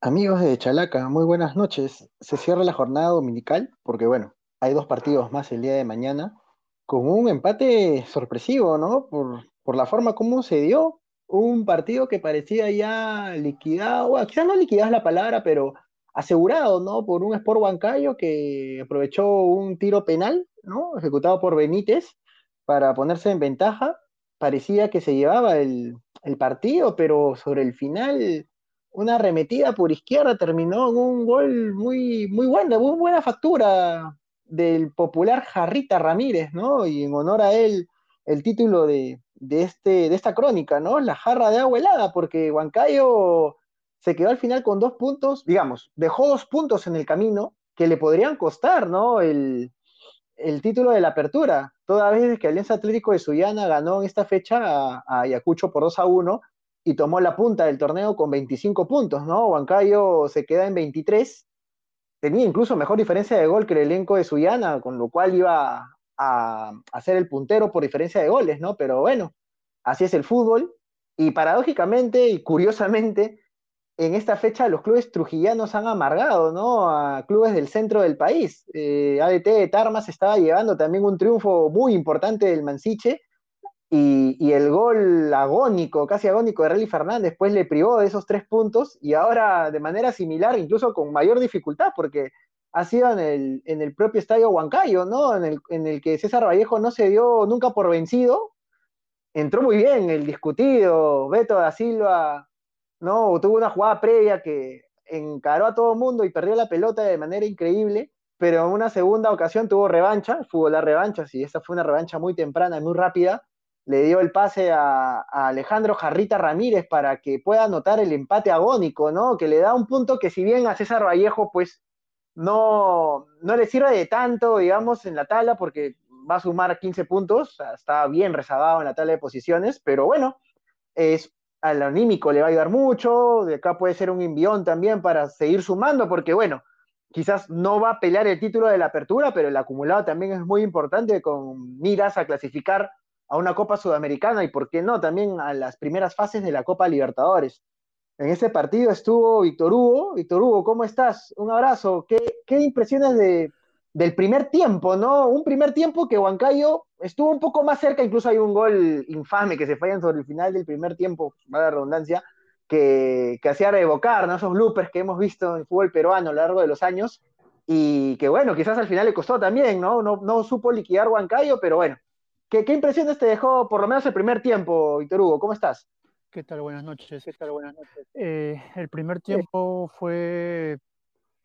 Amigos de Chalaca, muy buenas noches. Se cierra la jornada dominical porque, bueno, hay dos partidos más el día de mañana, con un empate sorpresivo, ¿no? Por, por la forma como se dio. Un partido que parecía ya liquidado, bueno, quizás no liquidado es la palabra, pero asegurado, ¿no? Por un Sport Huancayo que aprovechó un tiro penal, ¿no? Ejecutado por Benítez para ponerse en ventaja. Parecía que se llevaba el, el partido, pero sobre el final una arremetida por izquierda terminó en un gol muy, muy bueno, muy buena factura del popular Jarrita Ramírez, ¿no? Y en honor a él, el título de, de, este, de esta crónica, ¿no? La jarra de agua helada, porque Huancayo se quedó al final con dos puntos, digamos, dejó dos puntos en el camino que le podrían costar, ¿no? El, el título de la apertura, toda vez que Alianza Atlético de Sullana ganó en esta fecha a, a Ayacucho por 2 a 1, y tomó la punta del torneo con 25 puntos, ¿no? Huancayo se queda en 23, tenía incluso mejor diferencia de gol que el elenco de Suyana, con lo cual iba a, a ser el puntero por diferencia de goles, ¿no? Pero bueno, así es el fútbol, y paradójicamente y curiosamente, en esta fecha los clubes trujillanos han amargado, ¿no? A clubes del centro del país. Eh, ADT de Tarmas estaba llevando también un triunfo muy importante del Mansiche, y, el gol agónico, casi agónico de Relly Fernández, pues le privó de esos tres puntos y ahora de manera similar, incluso con mayor dificultad, porque ha sido en el, en el propio estadio Huancayo, ¿no? En el, en el que César Vallejo no se dio nunca por vencido. Entró muy bien el discutido, Beto da Silva, ¿no? Tuvo una jugada previa que encaró a todo mundo y perdió la pelota de manera increíble, pero en una segunda ocasión tuvo revancha, fútbol la revancha, y esa fue una revancha muy temprana y muy rápida le dio el pase a, Alejandro Jarrita Ramírez para que pueda anotar el empate agónico, ¿no? Que le da un punto que si bien a César Vallejo, pues no, no le sirve de tanto, digamos, en la tabla, porque va a sumar 15 puntos, está bien rezagado en la tabla de posiciones, pero bueno, es al anímico le va a ayudar mucho, de acá puede ser un envión también para seguir sumando, porque bueno, quizás no va a pelear el título de la apertura, pero el acumulado también es muy importante con miras a clasificar a una Copa Sudamericana y, por qué no, también a las primeras fases de la Copa Libertadores. En ese partido estuvo Víctor Hugo. Víctor Hugo, ¿cómo estás? Un abrazo. ¿Qué, qué impresiones de, del primer tiempo, no? Un primer tiempo que Huancayo estuvo un poco más cerca, incluso hay un gol infame que se fallan sobre el final del primer tiempo, la redundancia, que, que hacía revocar ¿no? esos bloopers que hemos visto en el fútbol peruano a lo largo de los años y que bueno, quizás al final le costó también, ¿no? No, no supo liquidar Huancayo, pero bueno, ¿Qué, ¿Qué, impresiones te dejó por lo menos el primer tiempo, Víctor Hugo? ¿Cómo estás? ¿Qué tal? Buenas noches. ¿Qué tal? Buenas noches. Eh, el primer tiempo fue,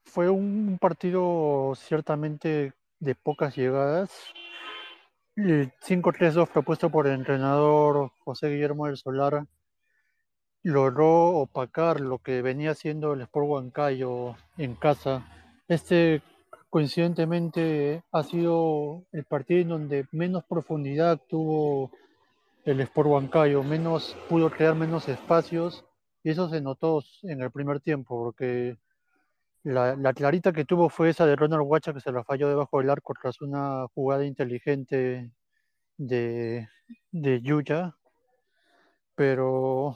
fue un partido ciertamente de pocas llegadas. El 5-3-2 propuesto por el entrenador José Guillermo del Solar logró opacar lo que venía haciendo el Sport Huancayo en casa. Este coincidentemente ha sido el partido en donde menos profundidad tuvo el Sport Huancayo, menos pudo crear menos espacios y eso se notó en el primer tiempo porque la, la clarita que tuvo fue esa de Ronald Huacha que se la falló debajo del arco tras una jugada inteligente de, de Yuya, pero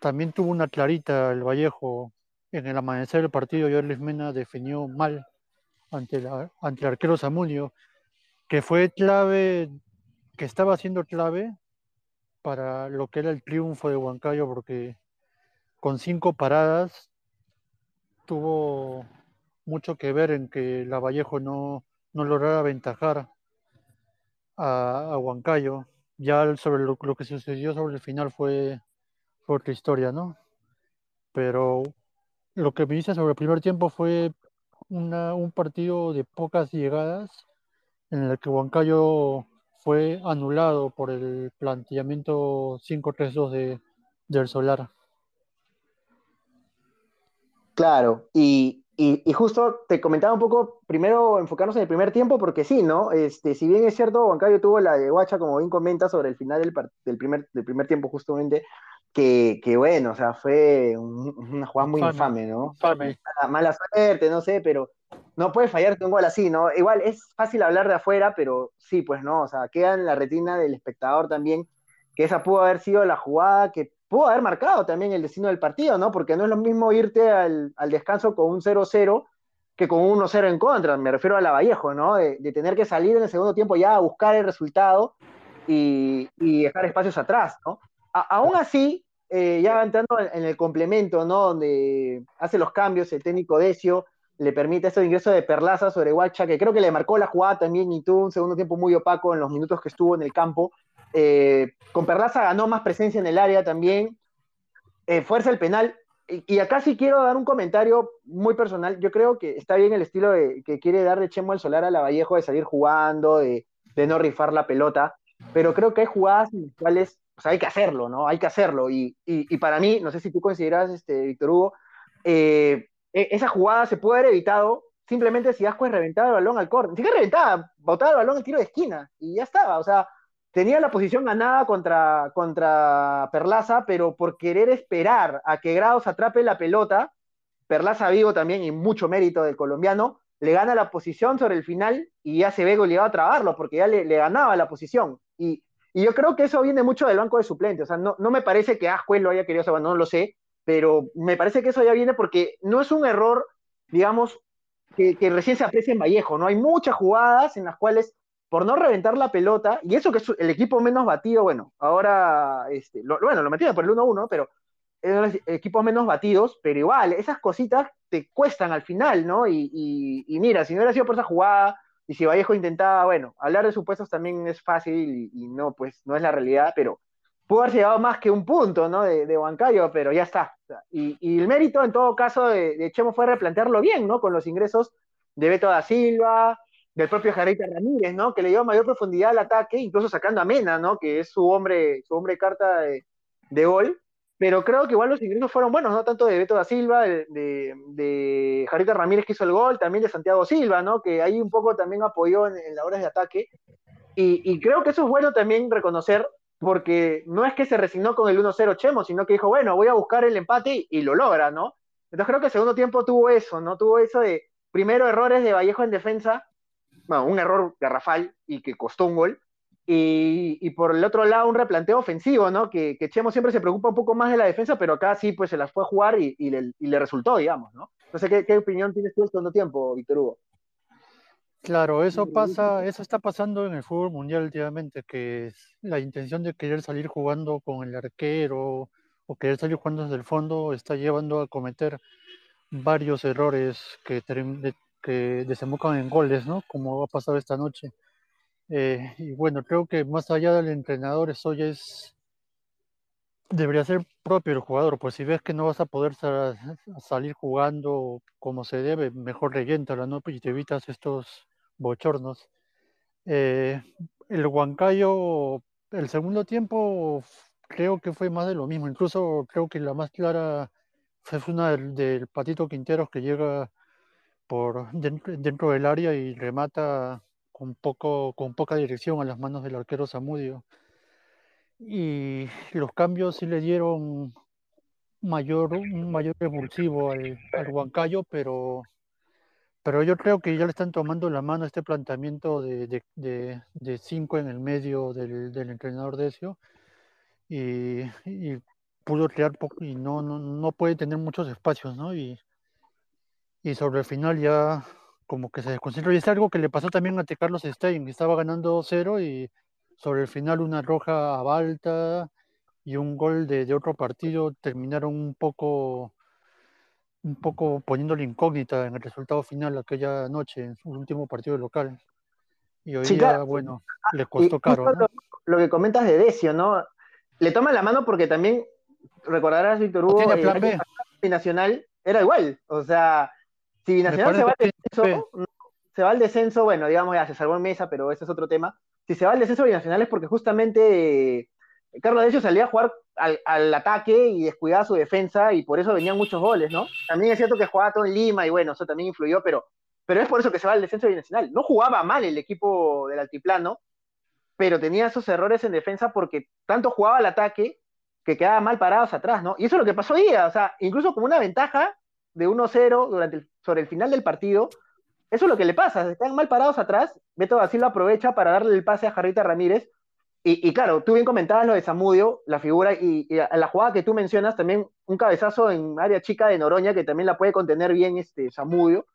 también tuvo una clarita el Vallejo. En el amanecer del partido, Luis Mena definió mal ante, la, ante arquero Zamunio, que fue clave, que estaba siendo clave para lo que era el triunfo de Huancayo, porque con cinco paradas tuvo mucho que ver en que la Vallejo no, no lograra aventajar a, a, Huancayo. Ya sobre lo, lo, que sucedió sobre el final fue, fue otra historia, ¿no? Pero lo que me dice sobre el primer tiempo fue una, un partido de pocas llegadas en el que Huancayo fue anulado por el planteamiento 5-3-2 de, del Solar. Claro, y, y, y, justo te comentaba un poco, primero enfocarnos en el primer tiempo, porque sí, ¿no? Este, si bien es cierto, Huancayo tuvo la de Guacha, como bien comenta, sobre el final del, del, primer, del primer tiempo, justamente, que, que, bueno, o sea, fue un, una jugada muy infame, infame ¿no? Infame. Mala, mala, suerte, no sé, pero no puede fallarte un gol así, ¿no? Igual es fácil hablar de afuera, pero sí, pues no, o sea, queda en la retina del espectador también que esa pudo haber sido la jugada que pudo haber marcado también el destino del partido, ¿no? Porque no es lo mismo irte al, descanso con un 0-0 que con un 1-0 en contra, me refiero a la Vallejo, ¿no? De, tener que salir en el segundo tiempo ya a buscar el resultado y, dejar espacios atrás, ¿no? aún así, eh, ya entrando en el complemento, ¿no? Donde hace los cambios el técnico Decio, le permite ese ingreso de Perlaza sobre Guacha, que creo que le marcó la jugada también y tuvo un segundo tiempo muy opaco en los minutos que estuvo en el campo. Eh, con Perlaza ganó más presencia en el área también, eh, fuerza el penal. Y, acá sí quiero dar un comentario muy personal. Yo creo que está bien el estilo que quiere darle Chemo al Solar a la Vallejo de salir jugando, de, no rifar la pelota, pero creo que hay jugadas en las cuales hay que hacerlo, ¿no? Hay que hacerlo. Y, para mí, no sé si tú consideras, este, Víctor Hugo, eh, e, esa jugada se puede haber evitado simplemente si Asco es reventado el balón al córner. Si que reventaba, botaba el balón al tiro de esquina y ya estaba. O sea, tenía la posición ganada contra, contra Perlaza, pero por querer esperar a que Grados atrape la pelota, Perlaza vivo también y mucho mérito del colombiano, le gana la posición sobre el final y ya se ve obligado a trabarlo porque ya le, ganaba la posición. Y, yo creo que eso viene mucho del banco de suplentes. O sea, no, no me parece que Ascuez lo haya querido hacer, no lo sé, pero me parece que eso ya viene porque no es un error, digamos, que, recién se aprecia en Vallejo, ¿no? Hay muchas jugadas en las cuales, por no reventar la pelota, y eso que es el equipo menos batido, bueno, ahora, este, bueno, lo metieron por el 1-1, pero los equipos menos batidos, pero igual, esas cositas te cuestan al final, ¿no? Y, mira, si no hubiera sido por esa jugada, y si Vallejo intentaba, bueno, hablar de supuestos también es fácil y, no, pues no es la realidad, pero pudo haber llegado más que un punto, ¿no? De, de Huancayo, pero ya está. Y, el mérito, en todo caso, de, Chemo fue replantearlo bien, ¿no? Con los ingresos de Beto da Silva, del propio Jarita Ramírez, ¿no? Que le dio mayor profundidad al ataque, incluso sacando a Mena, ¿no? Que es su hombre, su hombre carta de, gol. Pero creo que igual los ingresos fueron buenos, ¿no? Tanto de Beto da Silva, de, de, Jarita Ramírez que hizo el gol, también de Santiago Silva, ¿no? Que ahí un poco también apoyó en, en las horas de ataque. Y, y, creo que eso es bueno también reconocer porque no es que se resignó con el 1-0 Chemo, sino que dijo, bueno, voy a buscar el empate y, lo logra, ¿no? Entonces creo que el segundo tiempo tuvo eso, ¿no? Tuvo eso de, primero, errores de Vallejo en defensa, bueno, un error garrafal y que costó un gol, y, por el otro lado un replanteo ofensivo, ¿no? Que, Chemo siempre se preocupa un poco más de la defensa, pero acá sí, pues se las fue a jugar y, le, resultó, digamos, ¿no? No sé ¿qué, ¿qué, opinión tienes tú del segundo tiempo, Víctor Hugo? Claro, eso pasa, eso está pasando en el fútbol mundial últimamente, que la intención de querer salir jugando con el arquero o querer salir jugando desde el fondo está llevando a cometer varios errores que, que desembocan en goles, ¿no? Como ha pasado esta noche. Eh, y bueno, creo que más allá del entrenador, eso ya es debería ser propio el jugador, pues si ves que no vas a poder salir jugando como se debe, mejor reyéntala, ¿no? Y te evitas estos bochornos. Eh, el Huancayo, el segundo tiempo creo que fue más de lo mismo, incluso creo que la más clara fue una del, Patito Quinteros que llega por dentro, del área y remata con, poco, con poca dirección a las manos del arquero Zamudio. Y los cambios sí le dieron mayor, un mayor revulsivo al, al Huancayo, pero pero yo creo que ya le están tomando la mano este planteamiento de, de, cinco en el medio del, entrenador Decio y, y pudo crear y no, no, no, puede tener muchos espacios, ¿no? Y, y sobre el final ya como que se desconcentró. Y es algo que le pasó también a T. Carlos Stein, que estaba ganando 2-0 y sobre el final una roja a Balta y un gol de, de otro partido terminaron un poco un poco poniéndole incógnita en el resultado final aquella noche, en su último partido local. Y hoy día, bueno, le costó caro. Lo, que comentas de Decio, ¿no? Le toma la mano porque también, recordarás, Víctor Hugo, eh, Binacional era igual. O sea, si Binacional se va, al descenso, se va al descenso, bueno, digamos, ya se salvó en mesa, pero ese es otro tema. Si se va al descenso Binacional es porque justamente Carlos Decio salía a jugar al, ataque y descuidaba su defensa y por eso venían muchos goles, ¿no? También es cierto que jugaba todo en Lima y bueno, eso también influyó, pero, pero es por eso que se va al descenso binacional. No jugaba mal el equipo del altiplano, pero tenía esos errores en defensa porque tanto jugaba al ataque que quedaba mal parados atrás, ¿no? Y eso es lo que pasó hoy o sea, incluso como una ventaja de 1-0 durante sobre el final del partido, eso es lo que le pasa, se quedan mal parados atrás, Beto Brasil lo aprovecha para darle el pase a Jarrita Ramírez, y, claro, tú bien comentabas lo de Zamudio, la figura y, la jugada que tú mencionas, también un cabezazo en área chica de Noroña que también la puede contener bien este Zamudio,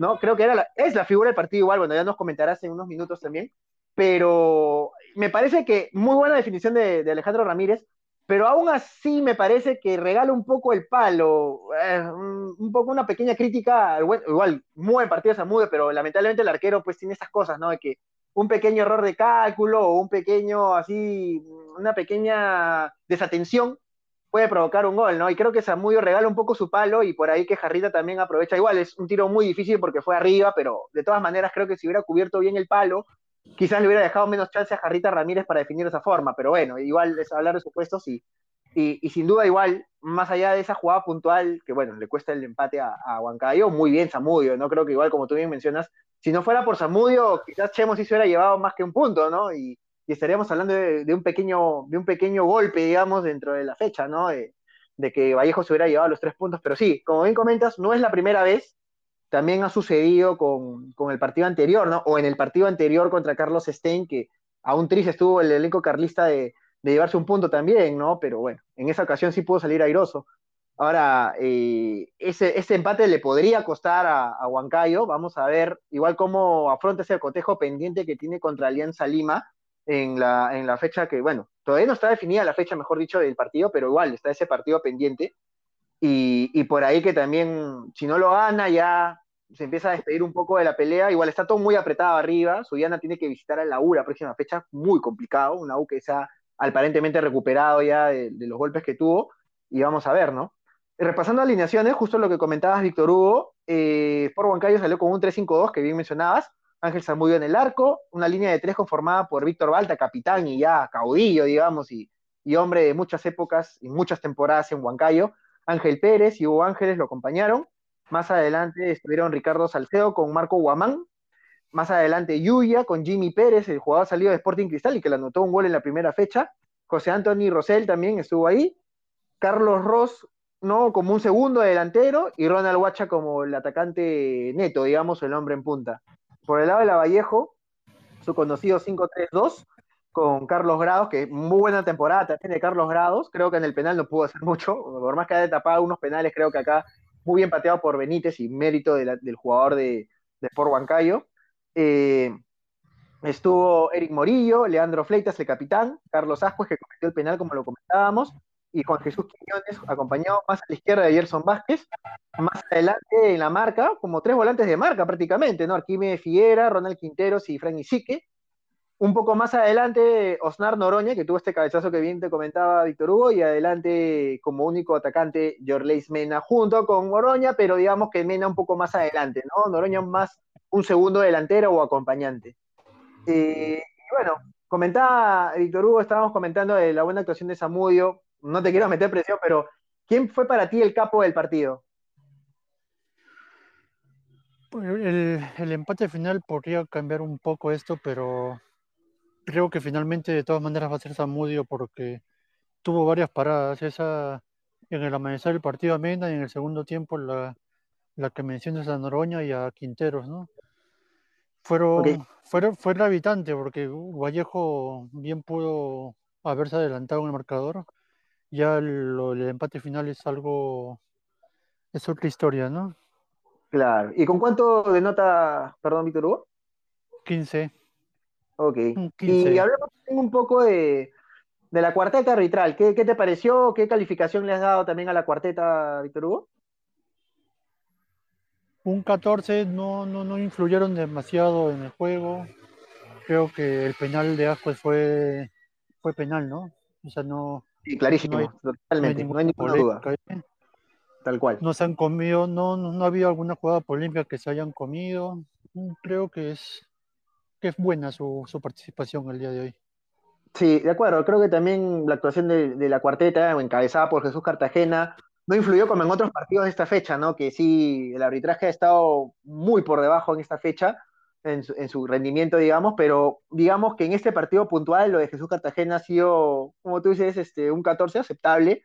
¿no? Creo que era es la figura del partido igual, bueno, ya nos comentarás en unos minutos también, pero me parece que muy buena definición de, Alejandro Ramírez, pero aún así me parece que regala un poco el palo, eh, un, poco una pequeña crítica, igual, muy buen partido Zamudio, pero lamentablemente el arquero pues tiene estas cosas, ¿no? De que un pequeño error de cálculo o un pequeño, así, una pequeña desatención puede provocar un gol, ¿no? Y creo que Samudio regala un poco su palo y por ahí que Jarrita también aprovecha. Igual es un tiro muy difícil porque fue arriba, pero de todas maneras creo que si hubiera cubierto bien el palo, quizás le hubiera dejado menos chance a Jarrita Ramírez para definir esa forma. Pero bueno, igual es hablar de supuestos y, y, sin duda igual, más allá de esa jugada puntual, que bueno, le cuesta el empate a, a Huancayo, muy bien Samudio, ¿no? Creo que igual como tú bien mencionas, si no fuera por Samudio, quizás Chemo sí se hubiera llevado más que un punto, ¿no? Y, estaríamos hablando de, un pequeño, de un pequeño golpe, digamos, dentro de la fecha, ¿no? De, que Vallejo se hubiera llevado los tres puntos. Pero sí, como bien comentas, no es la primera vez. También ha sucedido con, el partido anterior, ¿no? O en el partido anterior contra Carlos Stein, que aún triste estuvo el elenco carlista de, llevarse un punto también, ¿no? Pero bueno, en esa ocasión sí pudo salir airoso. Ahora, eh, ese, empate le podría costar a, Huancayo. Vamos a ver igual cómo afronta ese cotejo pendiente que tiene contra Alianza Lima en la, en la fecha que, bueno, todavía no está definida la fecha, mejor dicho, del partido, pero igual está ese partido pendiente. Y, por ahí que también, si no lo gana, ya se empieza a despedir un poco de la pelea. Igual está todo muy apretado arriba. Suyana tiene que visitar a la U la próxima fecha, muy complicado. Una U que se ha aparentemente recuperado ya de los golpes que tuvo. Y vamos a ver, ¿no? repasando alineaciones, justo lo que comentabas, Víctor Hugo, eh, por Huancayo salió con un 3-5-2 que bien mencionabas, Ángel Zamudio en el arco, una línea de tres conformada por Víctor Balta, capitán y ya caudillo, digamos, y, hombre de muchas épocas y muchas temporadas en Huancayo, Ángel Pérez y Hugo Ángeles lo acompañaron, más adelante estuvieron Ricardo Salcedo con Marco Guamán, más adelante Yuya con Jimmy Pérez, el jugador salido de Sporting Cristal y que le anotó un gol en la primera fecha, José Anthony Rosell también estuvo ahí, Carlos Ross ¿no? Como un segundo delantero y Ronald Huacha como el atacante neto, digamos, el hombre en punta. Por el lado de la Vallejo, su conocido 5-3-2 con Carlos Grados, que muy buena temporada de Carlos Grados. Creo que en el penal no pudo hacer mucho, por más que haya tapado unos penales, creo que acá muy bien pateado por Benítez y mérito del jugador de, de Sport Huancayo. Eh, estuvo Eric Morillo, Leandro Fleitas, el capitán, Carlos Ascuez, que cometió el penal, como lo comentábamos, y Juan Jesús Quiñones, acompañado más a la izquierda de Gerson Vázquez, más adelante en la marca, como tres volantes de marca prácticamente, ¿no? Arquímedes Figuera, Ronald Quinteros y Frank Isique. Un poco más adelante, Osnar Noroña, que tuvo este cabezazo que bien te comentaba Víctor Hugo, y adelante como único atacante, Jorleis Mena, junto con Noroña, pero digamos que Mena un poco más adelante, ¿no? Noroña más un segundo delantero o acompañante. Eh, y bueno, comentaba Víctor Hugo, estábamos comentando de la buena actuación de Samudio, no te quiero meter presión, pero ¿quién fue para ti el capo del partido? El, empate final podría cambiar un poco esto, pero creo que finalmente de todas maneras va a ser Samudio porque tuvo varias paradas. Esa en el amanecer del partido a Mena y en el segundo tiempo la, que mencionas a Noroña y a Quinteros, ¿no? Fueron, fueron, fue gravitante porque Vallejo bien pudo haberse adelantado en el marcador ya el empate final es algo, es otra historia, ¿no? Claro. ¿Y con cuánto denota, perdón, Víctor Hugo? 15. Ok. Y hablamos un poco de, la cuarteta arbitral. ¿Qué, te pareció? ¿Qué calificación le has dado también a la cuarteta, Víctor Hugo? Un 14 no, no, no influyeron demasiado en el juego. Creo que el penal de Ascuez fue, fue penal, ¿no? O sea, no, Sí, clarísimo, totalmente, no hay, ninguna duda. ¿eh? Tal cual. No se han comido, no, no, ha habido alguna jugada polémica que se hayan comido. Mm, creo que es, que es buena su, participación el día de hoy. Sí, de acuerdo. Creo que también la actuación de, la cuarteta, encabezada por Jesús Cartagena, no influyó como en otros partidos de esta fecha, ¿no? Que sí, el arbitraje ha estado muy por debajo en esta fecha, en su, rendimiento, digamos, pero digamos que en este partido puntual lo de Jesús Cartagena ha sido, como tú dices, este, un 14 aceptable,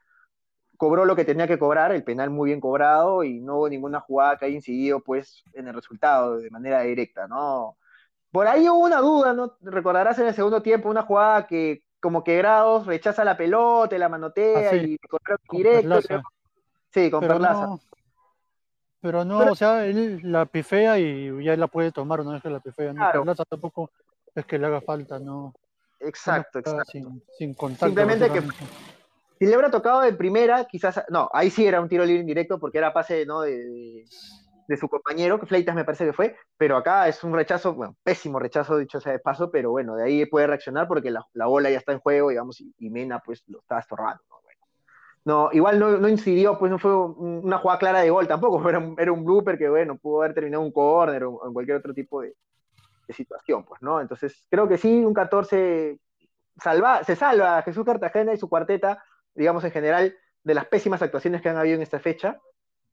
cobró lo que tenía que cobrar, el penal muy bien cobrado y no hubo ninguna jugada que haya incidido pues en el resultado de manera directa, ¿no? Por ahí hubo una duda, ¿no? Recordarás en el segundo tiempo una jugada que como que Grados rechaza la pelota, la manotea Ah, sí, y con directo. Sí, con Pero Perlaza. no, pero no, Pero- o sea, él la pifea y ya la puede tomar una vez que la pifea. No, Claro. Perlaza tampoco es que le haga falta, no. Exacto, no exacto. Sin, sin contacto. Simplemente que-. Si le hubiera tocado de primera, quizás, no, ahí sí era un tiro libre indirecto porque era pase ¿no? de, de- de su compañero, que Fleitas me parece que fue, pero acá es un rechazo, pésimo rechazo, dicho sea de paso, pero bueno, de ahí puede reaccionar porque la, la bola ya está en juego, digamos, y, y Mena pues lo estaba estorbando. ¿no? Igual no, no incidió, pues no fue un- una jugada clara de gol tampoco, era un, era un blooper que, bueno, pudo haber terminado un córner o en cualquier otro tipo de, de situación, pues, ¿no? Entonces, creo que sí, un 14 salva, se salva a Jesús Cartagena y su cuarteta, digamos en general, de las pésimas actuaciones que han habido en esta fecha.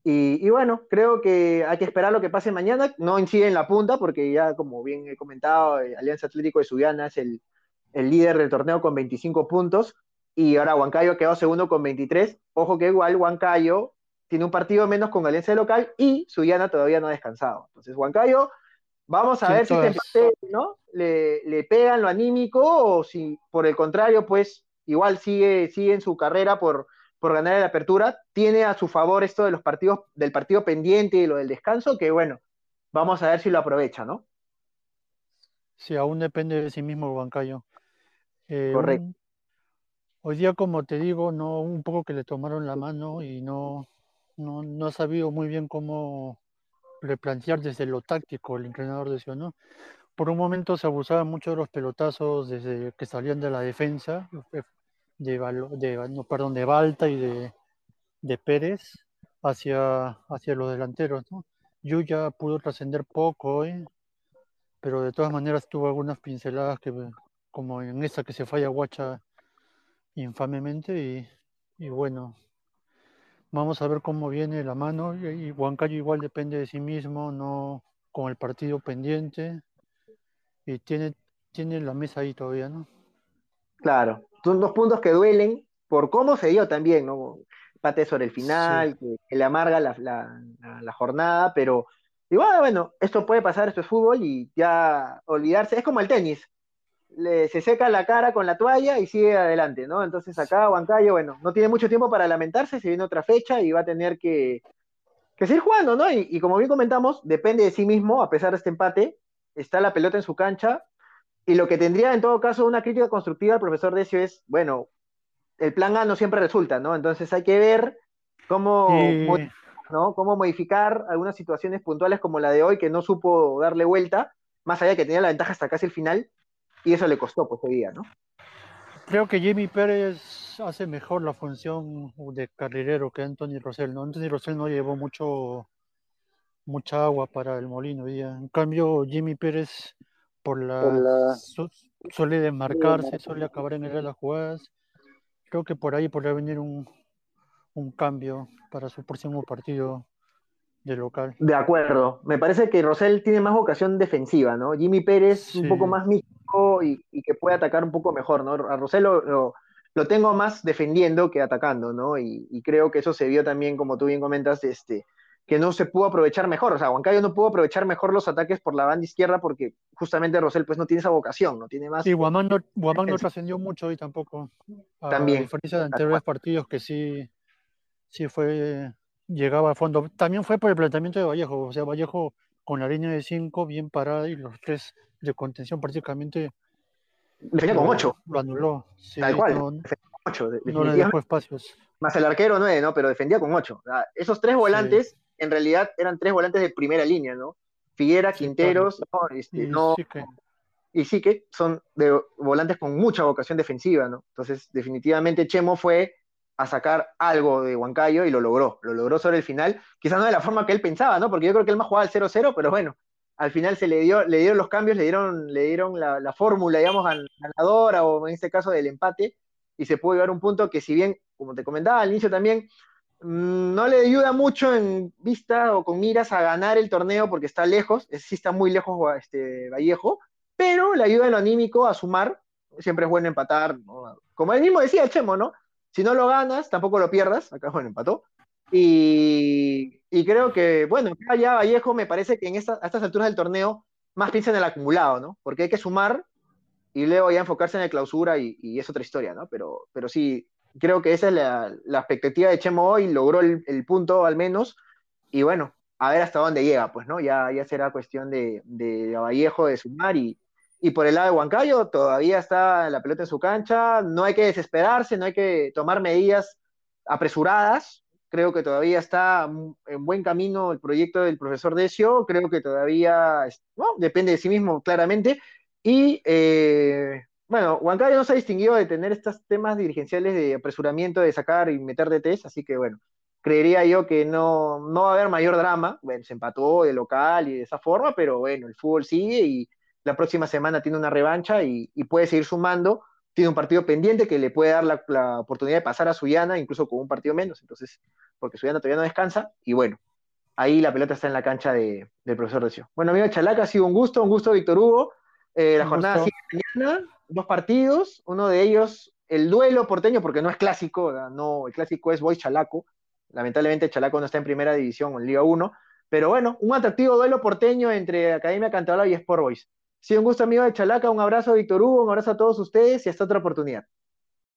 Y, y bueno, creo que hay que esperar lo que pase mañana. No incide en la punta, porque ya, como bien he comentado, eh, Alianza Atlético de Sudiana es el, el líder del torneo con 25 puntos. Y ahora Huancayo ha quedado segundo con 23. Ojo que igual Huancayo tiene un partido menos con Alianza de local y Sudiana todavía no ha descansado. Entonces, Huancayo, vamos a Sí, ver si este empate, ¿no? Le, le pegan lo anímico o si por el contrario, pues igual sigue, sigue en su carrera por, por ganar la apertura. Tiene a su favor esto de los partidos, del partido pendiente y lo del descanso, que bueno, vamos a ver si lo aprovecha, ¿no? Sí, aún depende de sí mismo el. Eh, Correcto. un- hoy día, como te digo, no, un poco que le tomaron la mano y no, no, no ha sabido muy bien cómo replantear desde lo táctico el entrenador decía, ¿no? Por un momento se abusaba mucho de los pelotazos desde que salían de la defensa, de, de, no, perdón, de Balta y de, de Pérez hacia, hacia los delanteros, ¿no? Yuya pudo trascender poco hoy, pero de todas maneras tuvo algunas pinceladas que, como en esta que se falla Guacha infamemente y, y bueno, vamos a ver cómo viene la mano y, y Huancayo igual depende de sí mismo, no con el partido pendiente y tiene, tiene la mesa ahí todavía, ¿no? Claro, son dos puntos que duelen por cómo se dio también, ¿no? Empate sobre el final, que, que le amarga la, la- la- la jornada, pero igual, bueno, esto puede pasar, esto es fútbol y ya olvidarse, es como el tenis, le- se seca la cara con la toalla y sigue adelante, ¿no? Entonces acá Huancayo, bueno, no tiene mucho tiempo para lamentarse, se viene otra fecha y va a tener que, que seguir jugando, ¿no? Y, y como bien comentamos, depende de sí mismo, a pesar de este empate, está la pelota en su cancha, y lo que tendría en todo caso una crítica constructiva al profesor Decio es, bueno, el plan A no siempre resulta, ¿no? Entonces hay que ver cómo, ¿no? cómo modificar algunas situaciones puntuales como la de hoy, que no supo darle vuelta, más allá de que tenía la ventaja hasta casi el final, y eso le costó pues hoy día, ¿no? Creo que Jimmy Pérez hace mejor la función de carrilero que Anthony Rosell, ¿no? Anthony Rosell no llevó mucho mucha agua para el molino hoy día. En cambio, Jimmy Pérez por la, Por la- su- suele desmarcarse, suele acabar en el de las jugadas. Creo que por ahí podría venir un, un cambio para su próximo partido de local. De acuerdo. Me parece que Rosell tiene más vocación defensiva, ¿no? Jimmy Pérez un poco más místico y, y que puede atacar un poco mejor, ¿no? A Rosell lo, lo- lo tengo más defendiendo que atacando, ¿no? Y, y creo que eso se vio también, como tú bien comentas, este, que no se pudo aprovechar mejor. O sea, Huancayo no pudo aprovechar mejor los ataques por la banda izquierda porque justamente Rosell pues no tiene esa vocación, no tiene más. Y Guamán no, Guamán no trascendió mucho hoy tampoco. A También. diferencia de anteriores partidos que sí, sí fue, llegaba a fondo. También fue por el planteamiento de Vallejo. O sea, Vallejo con la línea de cinco bien parada y los tres de contención prácticamente Defendía con lo- ocho, Lo anuló. Sí, tal cual. no, ocho, no le dejó espacios. más el arquero nueve, ¿no? Pero defendía con ocho. O sea, esos tres volantes, en realidad, eran tres volantes de primera línea, ¿no? Figuera, Sí, Quinteros, ¿no? Este, Y no, sí que y sí que son de volantes con mucha vocación defensiva, ¿no? Entonces, definitivamente Chemo fue a sacar algo de Huancayo y lo logró, lo logró sobre el final, quizás no de la forma que él pensaba, ¿no? Porque yo creo que él más jugaba al 0-0, pero bueno, al final se le dio, le dieron los cambios, le dieron, le dieron la, la fórmula, digamos, gan- ganadora, o en este caso del empate, y se pudo llevar un punto que si bien, como te comentaba al inicio también, no le ayuda mucho en vista o con miras a ganar el torneo porque está lejos, sí está muy lejos este, Vallejo, pero le ayuda en lo anímico a sumar, siempre es bueno empatar, como él mismo decía el Chemo, ¿no? Si no lo ganas, tampoco lo pierdas, acá bueno, empató, y, y creo que, bueno, ya Vallejo me parece que en a estas alturas del torneo más piensa en el acumulado, ¿no? Porque hay que sumar y luego ya enfocarse en la clausura y, es otra historia, ¿no? Pero, pero sí, creo que esa es la, expectativa de Chemo hoy, logró el, el, punto al menos, y bueno, a ver hasta dónde llega, pues, ¿no? Ya, ya será cuestión de, de, Vallejo de sumar y, y por el lado de Huancayo todavía está la pelota en su cancha, no hay que desesperarse, no hay que tomar medidas apresuradas, creo que todavía está en buen camino el proyecto del profesor Decio, creo que todavía, no, depende de sí mismo claramente, y eh, bueno, Huancayo no se ha distinguido de tener estos temas dirigenciales de apresuramiento, de sacar y meter DTs, así que bueno, creería yo que no, no va a haber mayor drama, bueno, se empató de local y de esa forma, pero bueno, el fútbol sigue y la próxima semana tiene una revancha y, puede seguir sumando. Tiene un partido pendiente que le puede dar la, oportunidad de pasar a Suyana, incluso con un partido menos, entonces, porque Suyana todavía no descansa, y bueno, ahí la pelota está en la cancha de, del profesor Recio. Bueno, amigo Chalaca, ha sido un gusto, un gusto, Víctor Hugo. Eh, la jornada sigue mañana, dos partidos, uno de ellos, el duelo porteño, porque no es clásico, no, el clásico es Boy Chalaco. Lamentablemente Chalaco no está en primera división en Liga 1, pero bueno, un atractivo duelo porteño entre Academia Cantabria y Sport Boys. Sí, un gusto amigo de Chalaca, un abrazo a Víctor Hugo, un abrazo a todos ustedes y hasta otra oportunidad.